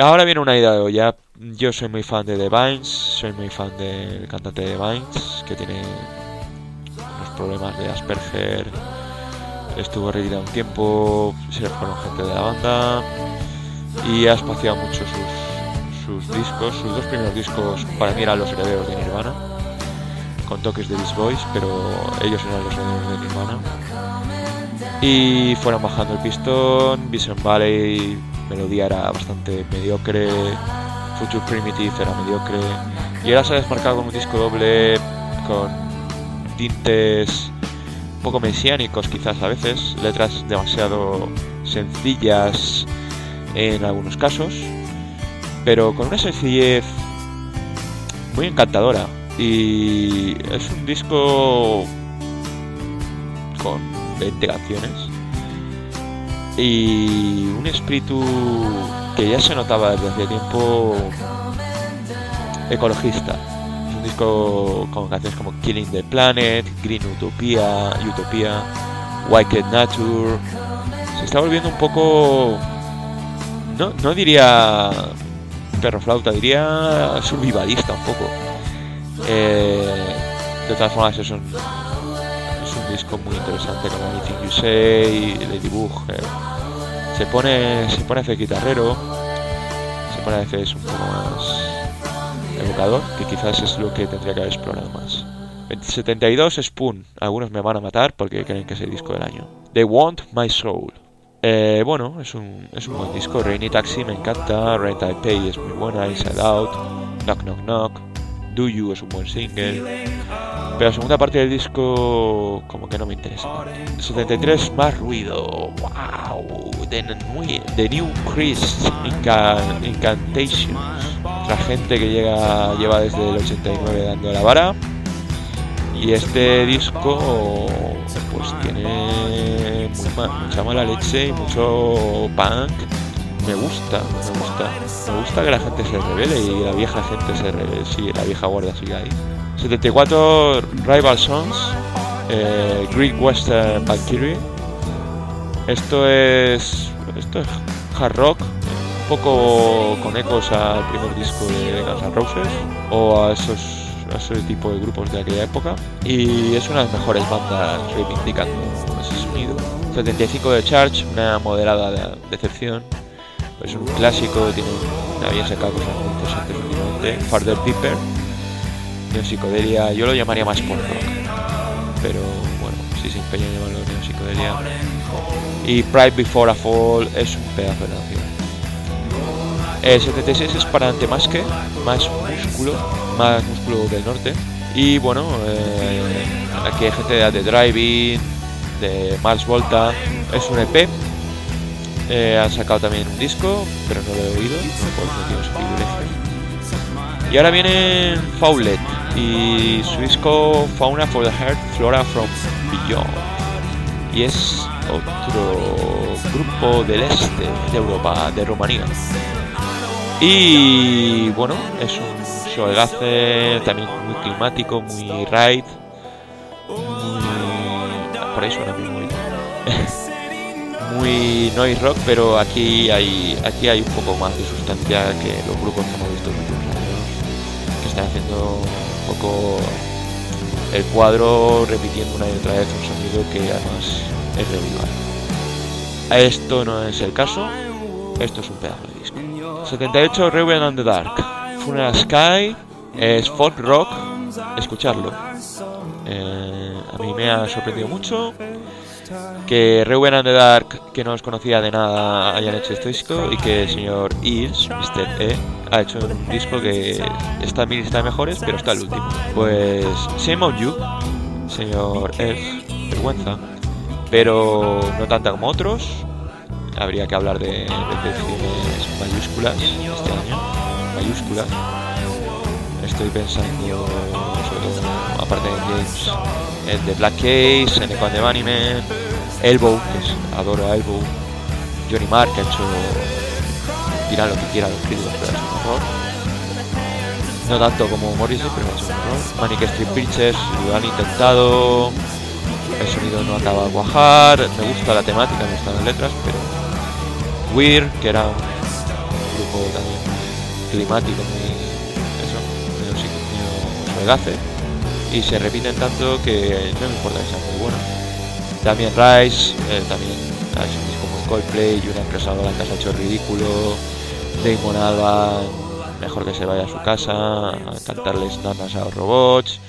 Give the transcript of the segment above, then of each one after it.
ahora viene una idea de olla. Yo soy muy fan de The Vines, soy muy fan del cantante de Vines, que tiene unos problemas de Asperger. Estuvo retirado un tiempo, se fueron gente de la banda y ha espaciado mucho sus, sus discos. Sus dos primeros discos para mí eran los herederos de Nirvana, con toques de Beast Boys, pero ellos eran los herederos de Nirvana. Y fueron bajando el pistón, Vision Valley, melodía era bastante mediocre, Future Primitive era mediocre, y ahora se ha desmarcado con un disco doble con tintes poco mesiánicos quizás a veces, letras demasiado sencillas en algunos casos, pero con una sencillez muy encantadora. Y es un disco con 20 canciones y un espíritu que ya se notaba desde hace tiempo ecologista. Es un disco con canciones como Killing the Planet, Green Utopia, Utopia, Wicked Nature. Se está volviendo un poco no, no diría perro flauta, diría survivalista un poco. Eh, de todas formas es un, disco muy interesante como Anything You Say, Ladybug. Eh, se pone, se pone a hacer guitarrero, se pone a veces un poco más evocador, que quizás es lo que tendría que haber explorado más. 72 Spoon, algunos me van a matar porque creen que es el disco del año. They Want My Soul. Eh, bueno, es un, es un buen disco. Rainy Taxi me encanta. Rent I Pay es muy buena. Inside Out. Knock Knock Knock. Do You es un buen single. Pero la segunda parte del disco, como que no me interesa. 73 más ruido. ¡Wow! The, the New Christ Incan, Incantations. La gente que llega lleva desde el 89 dando la vara. Y este disco pues tiene mucha mala leche y mucho punk. Me gusta, me gusta. Me gusta que la gente se revele y la vieja gente se revele. Sí, la vieja guardia sigue ahí. 74 Rival Songs, eh, Greek Western Valkyrie. Esto es. Esto es hard rock, un poco con ecos al primer disco de Guns N' Roses o a esos ese tipo de grupos de aquella época y es una de las mejores bandas reivindicando ese sonido. 75 de Charge, una moderada de decepción, es un clásico, tiene había sacado cosas muy interesantes últimamente. Farther Deeper, Neopsicodelia, yo lo llamaría más punk rock, pero bueno, si se empeña en llamarlo Neopsicodelia. Y Pride Before a Fall es un pedazo de canción. El 76 es para Antemasque, más músculo, más músculo del norte. Y bueno, eh, aquí hay gente de Driving, de Mars Volta. Es un EP. Eh, han sacado también un disco, pero no lo he oído, no por motivos privilegios. Y ahora viene Fowlet y su disco Fauna for the Heart, Flora from Beyond. Y es otro grupo del este de Europa, de Rumanía. Y bueno, es un Shoegaze también muy climático, muy ride. Muy... Por ahí suena muy muy noise rock, pero aquí hay aquí hay un poco más de sustancia que los grupos que hemos visto haciendo un poco el cuadro repitiendo una y otra vez un sonido que además es revival. Esto no es el caso, esto es un pedazo de disco. 78 Reven on the Dark. Funeral Sky es folk rock. Escucharlo. Eh, a mí me ha sorprendido mucho que Reven on the Dark, que no os conocía de nada, hayan hecho este disco y que el señor Eels, Mr. E, ha hecho un disco que está en mi lista de mejores, pero está el último. Pues Same on You, señor E, vergüenza, pero no tanta como otros habría que hablar de decepciones mayúsculas este año. Mayúsculas. Estoy pensando, aparte de James, en The Black Case, Equan de Bunnyman, Elbow, que es, adoro a Elbow, Johnny Mark, que ha hecho. Dirá lo que quiera los críticos, pero es. No tanto como Morrissey, pero es un horror. Manic Street Preachers, lo han intentado. El sonido no acaba de cuajar. Me gusta la temática, me gustan las letras, pero Weird, que era un grupo también climático, muy, eso, medio, medio y se repiten tanto que no me importa que sean muy buenos. También Rice, eh, también es un disco muy Coldplay y una empresa blanca se ha hecho ridículo. Damon Alban, mejor que se vaya a su casa a cantarles nanas a los robots.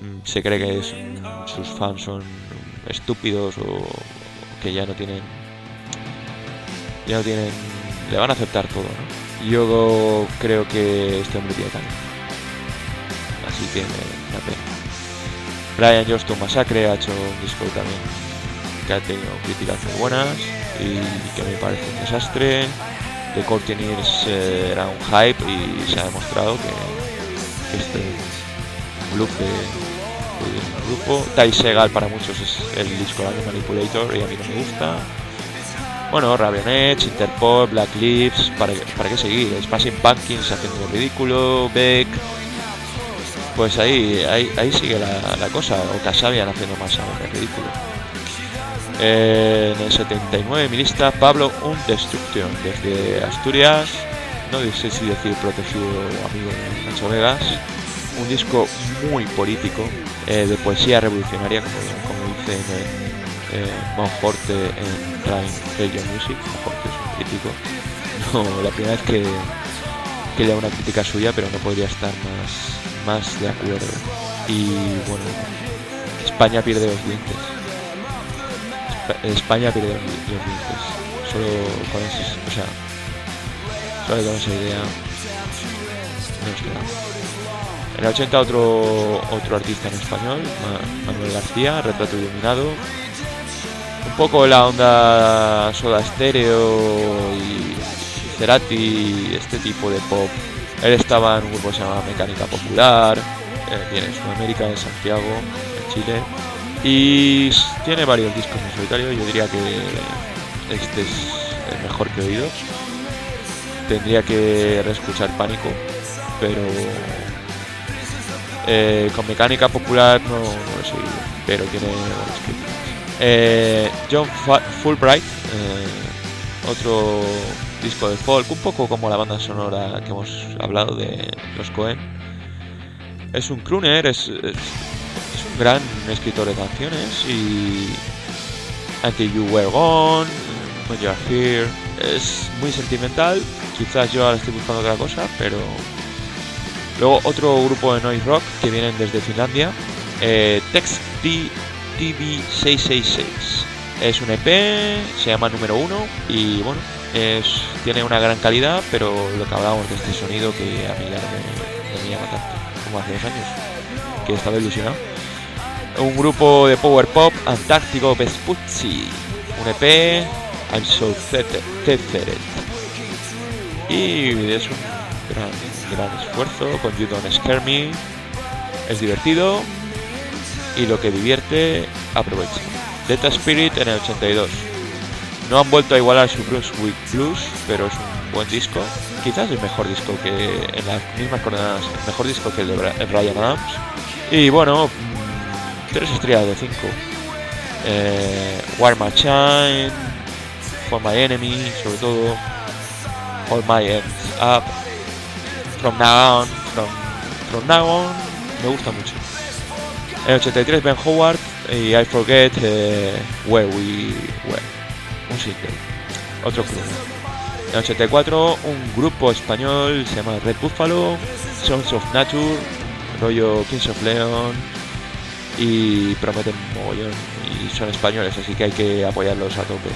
Mm, se cree que sus fans son estúpidos o que ya no tienen ya no tienen le van a aceptar todo ¿no? yo creo que este hombre tiene talento así que me, pena Brian Johnston Massacre ha hecho un disco también que ha tenido críticas muy buenas y que me parece un desastre The Courtney's eh, era un hype y se ha demostrado que este look de grupo. Tai Segal para muchos es el disco de Manipulator y a mí no me gusta. Bueno, Edge, Interpol, Black Lips, ¿para, para qué seguir? Smashing Pumpkins haciendo ridículo, Beck. Pues ahí, ahí, ahí sigue la, la cosa, o Casabian haciendo más ahora ridículo. En el 79 mi lista Pablo Un Destrucción desde Asturias, no sé si decir protegido amigo de Nacho Vegas, un disco muy político, eh, de poesía revolucionaria, como, como dice eh, en Prime Radio Music. Monforte es un crítico. No, la primera vez que, que leo una crítica suya, pero no podría estar más, más de acuerdo. Y bueno, España pierde los dientes. España pierde los, dientes. Solo con eso, o sea, solo con esa idea. En el 80 otro, otro artista en español, Manuel García, Retrato Iluminado. Un poco la onda Soda Stereo y Cerati, este tipo de pop. Él estaba en un grupo que se llama Mecánica Popular, eh, en Sudamérica, en Santiago, en Chile. Y tiene varios discos en solitario, yo diría que este es el mejor que he oído. Tendría que reescuchar Pánico, pero eh, con mecánica popular no, pero tiene. Eh, John Fulbright, eh, otro disco de folk, un poco como la banda sonora que hemos hablado de los Cohen. Es un crooner, es, gran escritor de canciones y Until You Were Gone, When You're Here, es muy sentimental. Quizás yo ahora estoy buscando otra cosa, pero Luego otro grupo de noise rock que vienen desde Finlandia, eh, Text TV666. Es un EP, se llama número 1 y bueno, es, tiene una gran calidad, pero lo que hablábamos de este sonido que a mí ya no me, tanto, como hace dos años, que estaba ilusionado. Un grupo de power pop, Antáctico Vespucci, un EP, I'm So Tethered. Y es un gran gran esfuerzo con You Don't Scare Me. Es divertido y lo que divierte, aprovecha. Data Spirit en el 82. No han vuelto a igualar su Bruce with Blues, pero es un buen disco. Quizás el mejor disco que en las mismas coordenadas, el mejor disco que el de Ryan Adams. Y bueno, mm, tres estrellas de 5. Eh, War Machine, For My Enemy, sobre todo. All My Ends Up, From Now On, From, Now On, me gusta mucho. En el 83 Ben Howard y I Forget eh, Where We Were, un single, otro club. En el 84 un grupo español se llama Red Buffalo, Sons of Nature, rollo Kings of Leon y prometen mogollón y son españoles, así que hay que apoyarlos a tope.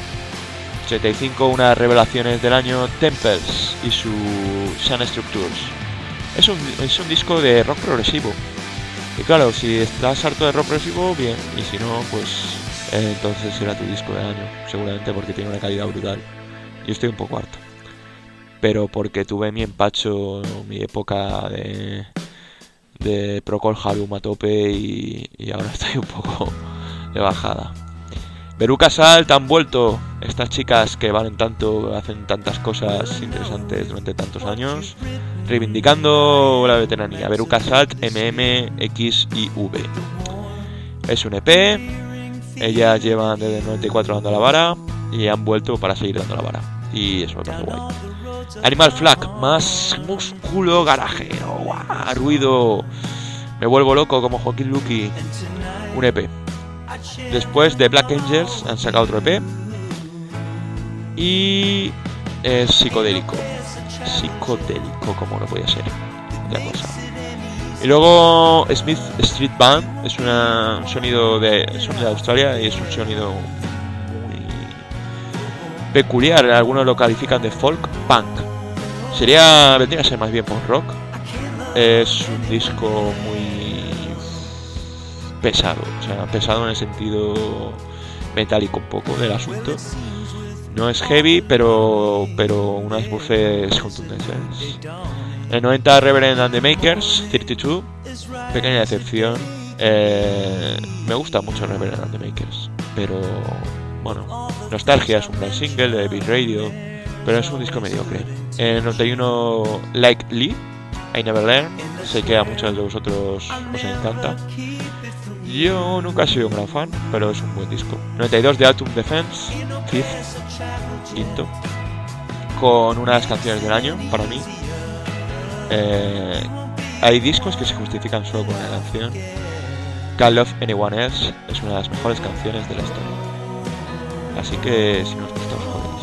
85 unas revelaciones del año Temples y su Sun Structures. Es un, es un disco de rock progresivo. Y claro, si estás harto de rock progresivo, bien. Y si no, pues entonces será tu disco del año. Seguramente porque tiene una calidad brutal. Yo estoy un poco harto. Pero porque tuve mi empacho, mi época de, de Procol Harum a tope y, y ahora estoy un poco de bajada. Veruca Salt han vuelto estas chicas que valen tanto, hacen tantas cosas interesantes durante tantos años, reivindicando la veteranía. Veruca Salt V Es un EP, ellas llevan desde el 94 dando la vara y han vuelto para seguir dando la vara. Y eso me parece guay. Animal Flag, más músculo garajero, ¡guau! ruido. Me vuelvo loco como Joaquín Lucky. Un EP. Después de Black Angels han sacado otro EP. Y es psicodélico. Psicodélico, como no puede ser. Y luego Smith Street Band es una, un sonido de, sonido de Australia y es un sonido peculiar. Algunos lo califican de folk punk. Sería, vendría a ser más bien punk rock. Es un disco muy pesado, o sea, pesado en el sentido metálico un poco del asunto. No es heavy, pero, pero unas voces contundentes. En 90 Reverend and the Makers, 32, pequeña decepción. Eh, me gusta mucho Reverend and the Makers, pero bueno, Nostalgia es un gran single de Beat Radio, pero es un disco mediocre. En 91 Like Lee, I Never Learn, sé que a muchos de vosotros os encanta. Yo nunca he sido un gran fan, pero es un buen disco. 92 de Atom Defense, fifth, quinto, con unas canciones del año para mí. Eh, hay discos que se justifican solo con una canción. Can't Love Anyone Else es una de las mejores canciones de la historia. Así que si nos gusta os podéis.